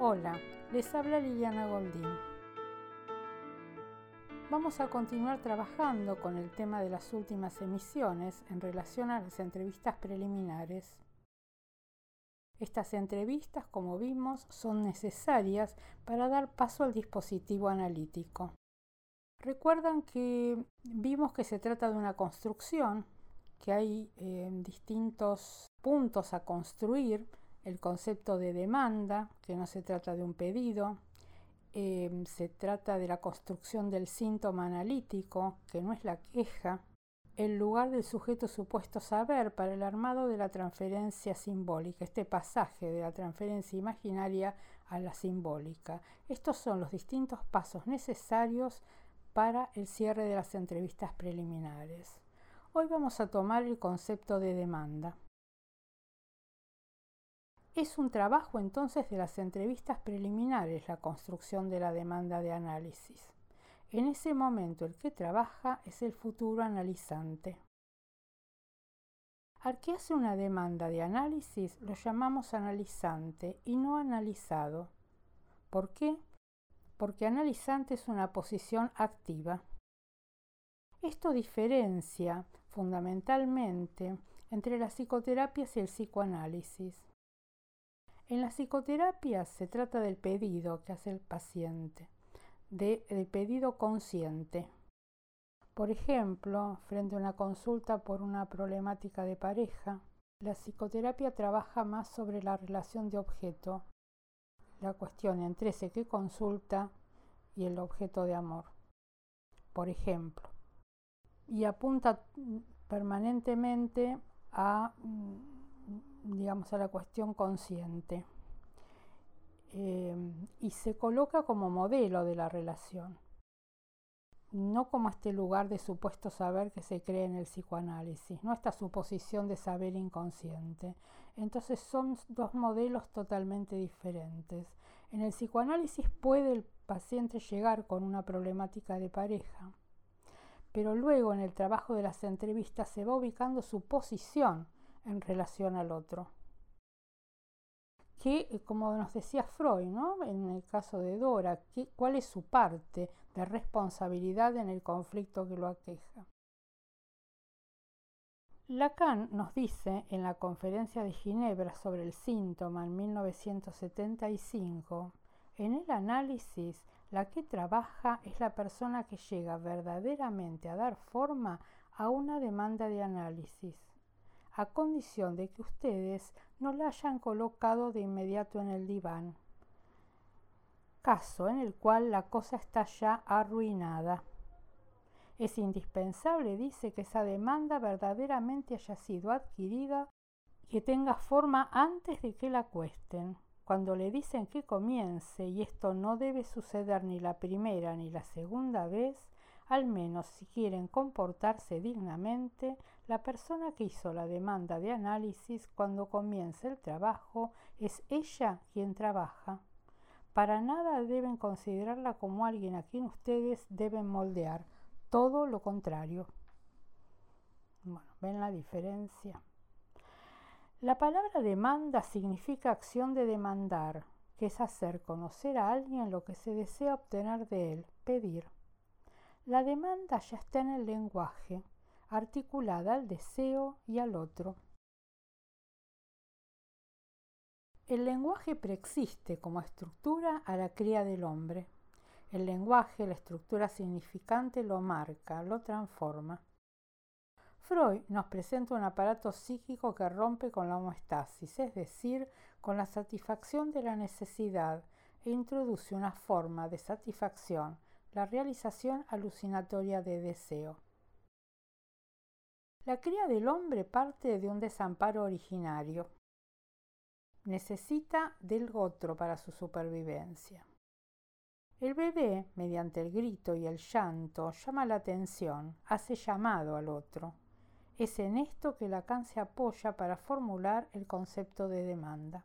Hola, les habla Liliana Goldín. Vamos a continuar trabajando con el tema de las últimas emisiones en relación a las entrevistas preliminares. Estas entrevistas, como vimos, son necesarias para dar paso al dispositivo analítico. Recuerdan que vimos que se trata de una construcción, que hay eh, distintos puntos a construir el concepto de demanda, que no se trata de un pedido, eh, se trata de la construcción del síntoma analítico, que no es la queja, el lugar del sujeto supuesto saber para el armado de la transferencia simbólica, este pasaje de la transferencia imaginaria a la simbólica. Estos son los distintos pasos necesarios para el cierre de las entrevistas preliminares. Hoy vamos a tomar el concepto de demanda. Es un trabajo entonces de las entrevistas preliminares la construcción de la demanda de análisis. En ese momento el que trabaja es el futuro analizante. Al que hace una demanda de análisis lo llamamos analizante y no analizado. ¿Por qué? Porque analizante es una posición activa. Esto diferencia fundamentalmente entre las psicoterapias y el psicoanálisis. En la psicoterapia se trata del pedido que hace el paciente, del pedido consciente. Por ejemplo, frente a una consulta por una problemática de pareja, la psicoterapia trabaja más sobre la relación de objeto, la cuestión entre ese que consulta y el objeto de amor. Por ejemplo, y apunta permanentemente a mm, digamos, a la cuestión consciente. Eh, y se coloca como modelo de la relación, no como este lugar de supuesto saber que se cree en el psicoanálisis, no esta suposición de saber inconsciente. Entonces son dos modelos totalmente diferentes. En el psicoanálisis puede el paciente llegar con una problemática de pareja, pero luego en el trabajo de las entrevistas se va ubicando su posición en relación al otro. Que, eh, como nos decía Freud, ¿no? en el caso de Dora, ¿cuál es su parte de responsabilidad en el conflicto que lo aqueja? Lacan nos dice en la conferencia de Ginebra sobre el síntoma en 1975, en el análisis, la que trabaja es la persona que llega verdaderamente a dar forma a una demanda de análisis a condición de que ustedes no la hayan colocado de inmediato en el diván, caso en el cual la cosa está ya arruinada. Es indispensable, dice, que esa demanda verdaderamente haya sido adquirida que tenga forma antes de que la cuesten. Cuando le dicen que comience, y esto no debe suceder ni la primera ni la segunda vez, al menos si quieren comportarse dignamente, la persona que hizo la demanda de análisis cuando comienza el trabajo es ella quien trabaja. Para nada deben considerarla como alguien a quien ustedes deben moldear, todo lo contrario. Bueno, ¿ven la diferencia? La palabra demanda significa acción de demandar, que es hacer conocer a alguien lo que se desea obtener de él, pedir. La demanda ya está en el lenguaje, articulada al deseo y al otro. El lenguaje preexiste como estructura a la cría del hombre. El lenguaje, la estructura significante, lo marca, lo transforma. Freud nos presenta un aparato psíquico que rompe con la homeostasis, es decir, con la satisfacción de la necesidad, e introduce una forma de satisfacción la realización alucinatoria de deseo. La cría del hombre parte de un desamparo originario. Necesita del otro para su supervivencia. El bebé, mediante el grito y el llanto, llama la atención, hace llamado al otro. Es en esto que Lacan se apoya para formular el concepto de demanda.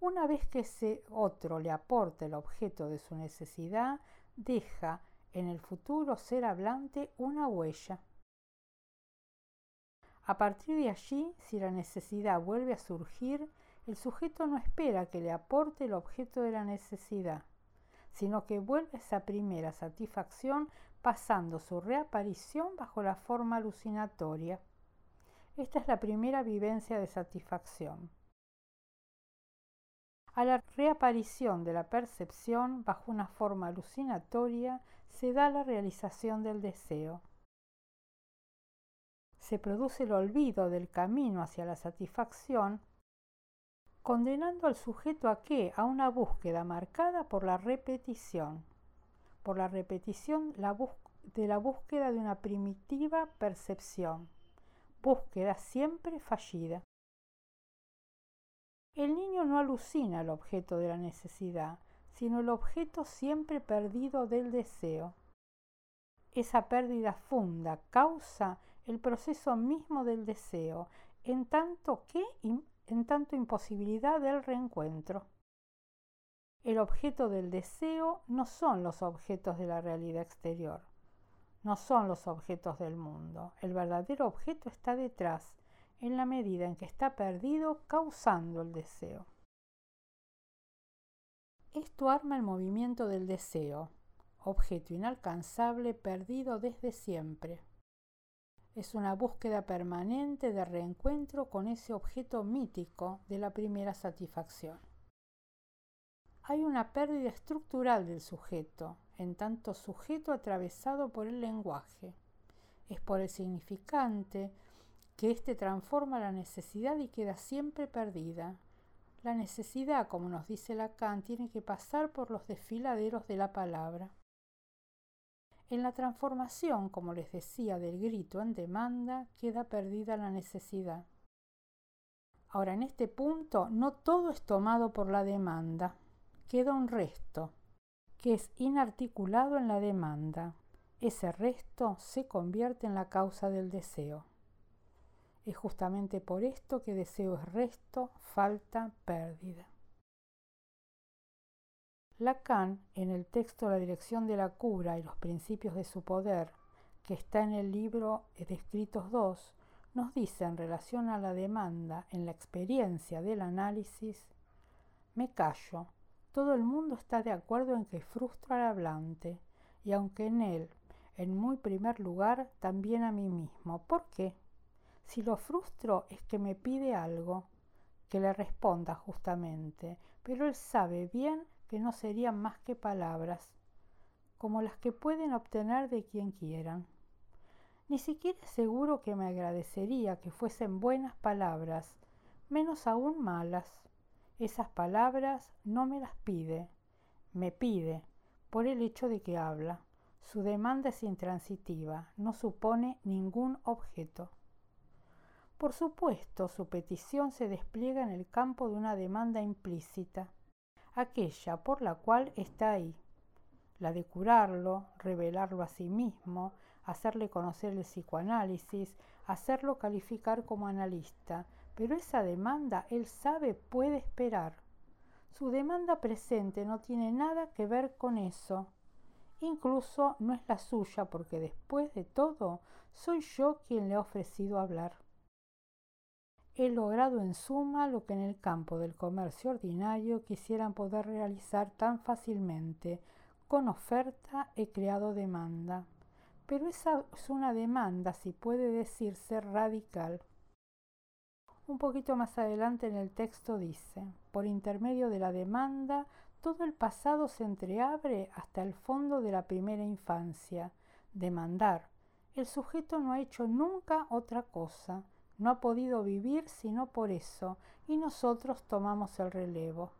Una vez que ese otro le aporta el objeto de su necesidad, deja en el futuro ser hablante una huella. A partir de allí, si la necesidad vuelve a surgir, el sujeto no espera que le aporte el objeto de la necesidad, sino que vuelve a esa primera satisfacción pasando su reaparición bajo la forma alucinatoria. Esta es la primera vivencia de satisfacción. A la reaparición de la percepción bajo una forma alucinatoria se da la realización del deseo. Se produce el olvido del camino hacia la satisfacción, condenando al sujeto a qué? A una búsqueda marcada por la repetición, por la repetición de la búsqueda de una primitiva percepción, búsqueda siempre fallida. El niño no alucina el objeto de la necesidad, sino el objeto siempre perdido del deseo. Esa pérdida funda, causa el proceso mismo del deseo, en tanto que en tanto imposibilidad del reencuentro. El objeto del deseo no son los objetos de la realidad exterior, no son los objetos del mundo. El verdadero objeto está detrás, en la medida en que está perdido causando el deseo. Esto arma el movimiento del deseo, objeto inalcanzable perdido desde siempre. Es una búsqueda permanente de reencuentro con ese objeto mítico de la primera satisfacción. Hay una pérdida estructural del sujeto, en tanto sujeto atravesado por el lenguaje. Es por el significante, que éste transforma la necesidad y queda siempre perdida. La necesidad, como nos dice Lacan, tiene que pasar por los desfiladeros de la palabra. En la transformación, como les decía, del grito en demanda, queda perdida la necesidad. Ahora, en este punto, no todo es tomado por la demanda. Queda un resto, que es inarticulado en la demanda. Ese resto se convierte en la causa del deseo. Es justamente por esto que deseo es resto, falta, pérdida. Lacan, en el texto La dirección de la cura y los principios de su poder, que está en el libro Descritos 2, nos dice en relación a la demanda en la experiencia del análisis, me callo, todo el mundo está de acuerdo en que frustra al hablante, y aunque en él, en muy primer lugar, también a mí mismo. ¿Por qué? Si lo frustro es que me pide algo, que le responda justamente, pero él sabe bien que no serían más que palabras, como las que pueden obtener de quien quieran. Ni siquiera seguro que me agradecería que fuesen buenas palabras, menos aún malas. Esas palabras no me las pide, me pide, por el hecho de que habla. Su demanda es intransitiva, no supone ningún objeto. Por supuesto, su petición se despliega en el campo de una demanda implícita, aquella por la cual está ahí, la de curarlo, revelarlo a sí mismo, hacerle conocer el psicoanálisis, hacerlo calificar como analista, pero esa demanda él sabe puede esperar. Su demanda presente no tiene nada que ver con eso. Incluso no es la suya porque después de todo soy yo quien le ha ofrecido hablar he logrado en suma lo que en el campo del comercio ordinario quisieran poder realizar tan fácilmente. Con oferta he creado demanda. Pero esa es una demanda, si puede decirse, radical. Un poquito más adelante en el texto dice, por intermedio de la demanda, todo el pasado se entreabre hasta el fondo de la primera infancia. Demandar. El sujeto no ha hecho nunca otra cosa no ha podido vivir sino por eso, y nosotros tomamos el relevo.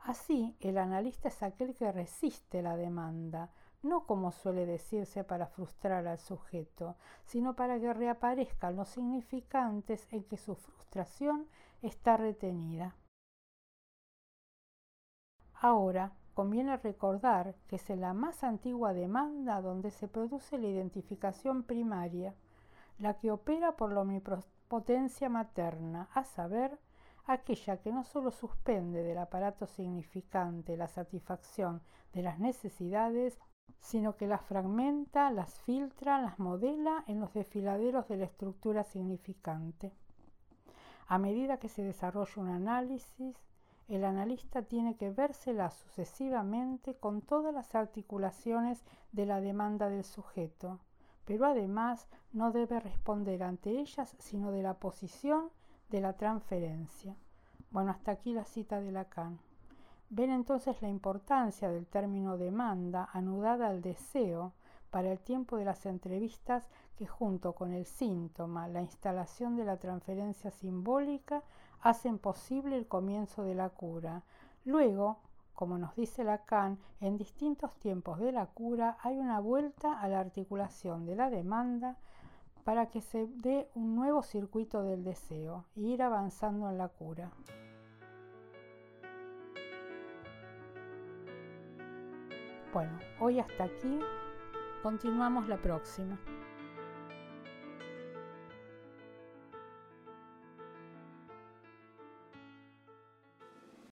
Así, el analista es aquel que resiste la demanda, no como suele decirse para frustrar al sujeto, sino para que reaparezcan los significantes en que su frustración está retenida. Ahora, conviene recordar que es en la más antigua demanda donde se produce la identificación primaria, la que opera por la omnipotencia materna, a saber, aquella que no sólo suspende del aparato significante la satisfacción de las necesidades, sino que las fragmenta, las filtra, las modela en los desfiladeros de la estructura significante. A medida que se desarrolla un análisis, el analista tiene que vérsela sucesivamente con todas las articulaciones de la demanda del sujeto, pero además no debe responder ante ellas sino de la posición de la transferencia. Bueno, hasta aquí la cita de Lacan. Ven entonces la importancia del término demanda anudada al deseo para el tiempo de las entrevistas que junto con el síntoma, la instalación de la transferencia simbólica, hacen posible el comienzo de la cura. Luego, como nos dice Lacan, en distintos tiempos de la cura hay una vuelta a la articulación de la demanda para que se dé un nuevo circuito del deseo e ir avanzando en la cura. Bueno, hoy hasta aquí, continuamos la próxima.